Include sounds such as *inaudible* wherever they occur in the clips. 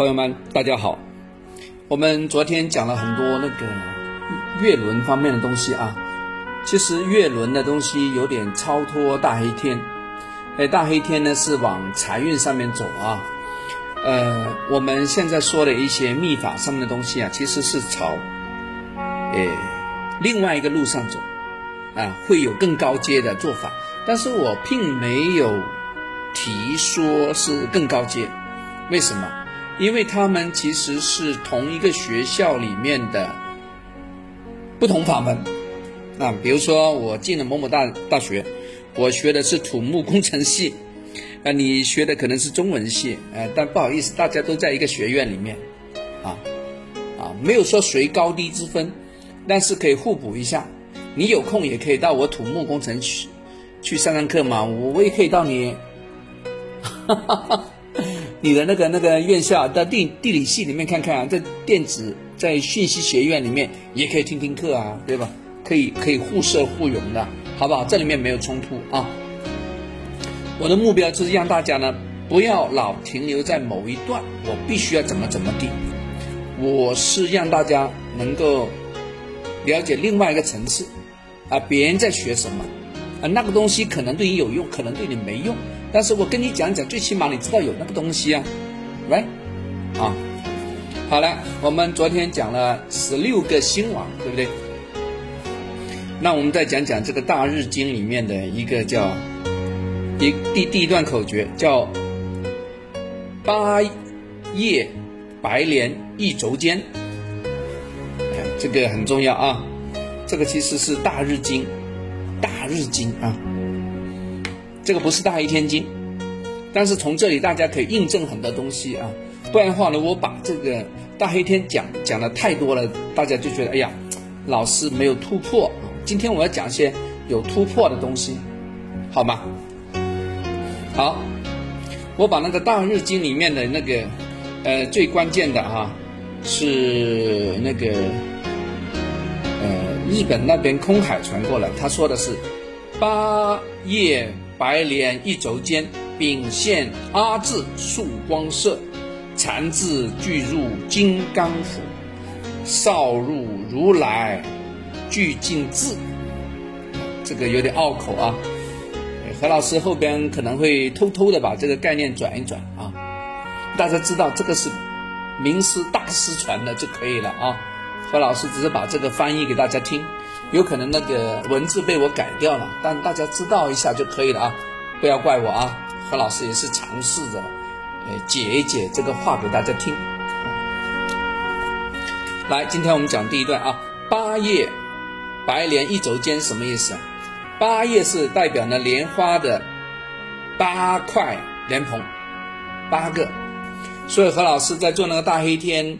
朋友们，大家好。我们昨天讲了很多那个月轮方面的东西啊。其实月轮的东西有点超脱大黑天。哎，大黑天呢是往财运上面走啊。呃，我们现在说的一些秘法上面的东西啊，其实是朝哎另外一个路上走啊，会有更高阶的做法。但是我并没有提说是更高阶，为什么？因为他们其实是同一个学校里面的不同法门啊。比如说，我进了某某大大学，我学的是土木工程系，啊，你学的可能是中文系，呃，但不好意思，大家都在一个学院里面，啊啊，没有说谁高低之分，但是可以互补一下。你有空也可以到我土木工程去去上上课嘛，我我也可以到你。哈哈哈。你的那个那个院校到地地理系里面看看，在电子在讯息学院里面也可以听听课啊，对吧？可以可以互设互融的，好不好？这里面没有冲突啊。我的目标就是让大家呢不要老停留在某一段，我必须要怎么怎么地。我是让大家能够了解另外一个层次啊，别人在学什么啊，那个东西可能对你有用，可能对你没用。但是我跟你讲讲，最起码你知道有那个东西啊，喂，啊，好了，我们昨天讲了十六个星王，对不对？那我们再讲讲这个大日经里面的一个叫第第第一段口诀，叫八叶白莲一轴间，这个很重要啊，这个其实是大日经，大日经啊。这个不是大黑天经，但是从这里大家可以印证很多东西啊。不然的话呢，我把这个大黑天讲讲的太多了，大家就觉得哎呀，老师没有突破啊。今天我要讲一些有突破的东西，好吗？好，我把那个大日经里面的那个呃最关键的哈是那个日本那边空海传过来，他说的是八叶。白莲一轴间，丙现阿字束光色，禅字俱入金刚府少入如来俱尽字。这个有点拗口啊，何老师后边可能会偷偷的把这个概念转一转啊，大家知道这个是名师大师传的就可以了啊。何老师只是把这个翻译给大家听。有可能那个文字被我改掉了，但大家知道一下就可以了啊，不要怪我啊。何老师也是尝试着，呃，解一解这个话给大家听。来，今天我们讲第一段啊，八叶白莲一轴间什么意思？八叶是代表呢莲花的八块莲蓬，八个。所以何老师在做那个大黑天。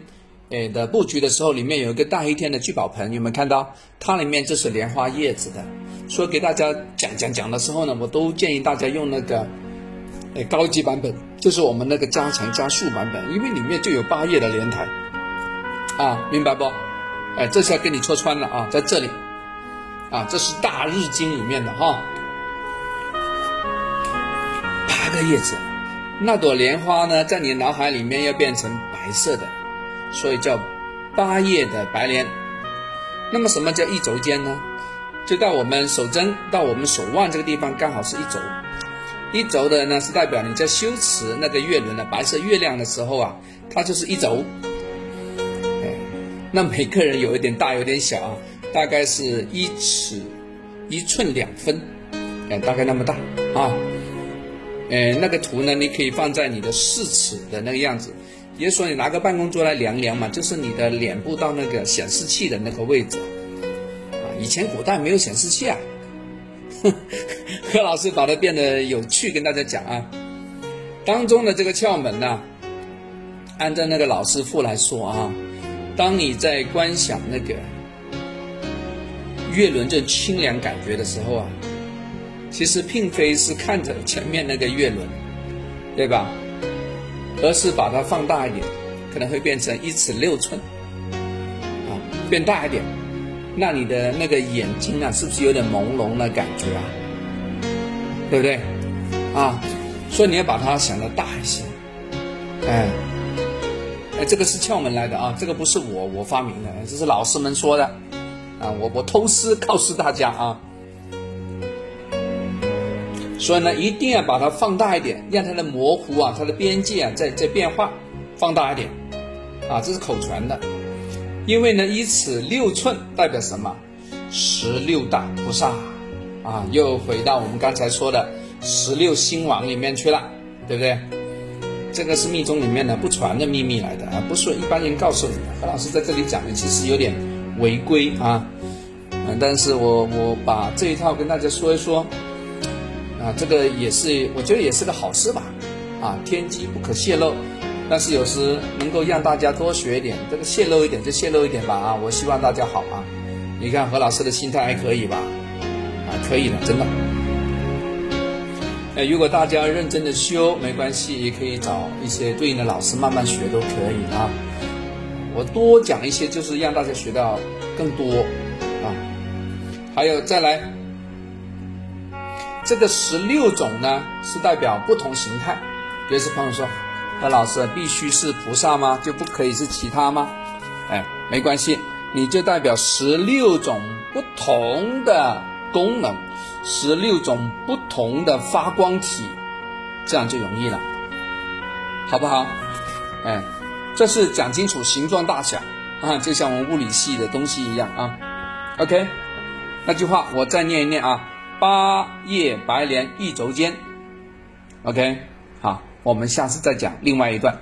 诶的布局的时候，里面有一个大黑天的聚宝盆，有没有看到？它里面就是莲花叶子的。所以给大家讲讲讲的时候呢，我都建议大家用那个诶高级版本，就是我们那个加强加速版本，因为里面就有八叶的莲台啊，明白不？哎，这下给你戳穿了啊，在这里啊，这是大日经里面的哈，八个叶子，那朵莲花呢，在你脑海里面要变成白色的。所以叫八叶的白莲。那么什么叫一轴间呢？就到我们手针到我们手腕这个地方刚好是一轴。一轴的呢是代表你在修持那个月轮的白色月亮的时候啊，它就是一轴。哎，那每个人有一点大有点小啊，大概是一尺一寸两分，哎，大概那么大啊。哎，那个图呢，你可以放在你的四尺的那个样子。也说你拿个办公桌来量量嘛，就是你的脸部到那个显示器的那个位置啊。以前古代没有显示器啊，何 *laughs* 老师把它变得有趣，跟大家讲啊。当中的这个窍门呢，按照那个老师傅来说啊，当你在观想那个月轮这清凉感觉的时候啊，其实并非是看着前面那个月轮，对吧？而是把它放大一点，可能会变成一尺六寸，啊，变大一点，那你的那个眼睛啊，是不是有点朦胧的感觉啊？对不对？啊，所以你要把它想的大一些，哎，哎，这个是窍门来的啊，这个不是我我发明的，这是老师们说的啊，我我偷师告诉大家啊。所以呢，一定要把它放大一点，让它的模糊啊，它的边界啊在在变化，放大一点啊，这是口传的。因为呢，一尺六寸代表什么？十六大菩萨啊，又回到我们刚才说的十六星王里面去了，对不对？这个是密宗里面的不传的秘密来的啊，不是一般人告诉你的。何老师在这里讲的其实有点违规啊，嗯，但是我我把这一套跟大家说一说。啊，这个也是，我觉得也是个好事吧，啊，天机不可泄露，但是有时能够让大家多学一点，这个泄露一点就泄露一点吧，啊，我希望大家好啊，你看何老师的心态还可以吧，啊，可以的，真的。哎，如果大家认真的修，没关系，也可以找一些对应的老师慢慢学都可以啊。我多讲一些，就是让大家学到更多啊，还有再来。这个十六种呢，是代表不同形态。有些朋友说：“何老师必须是菩萨吗？就不可以是其他吗？”哎，没关系，你就代表十六种不同的功能，十六种不同的发光体，这样就容易了，好不好？哎，这是讲清楚形状大小啊，就像我们物理系的东西一样啊。OK，那句话我再念一念啊。八叶白莲一轴间，OK，好，我们下次再讲另外一段。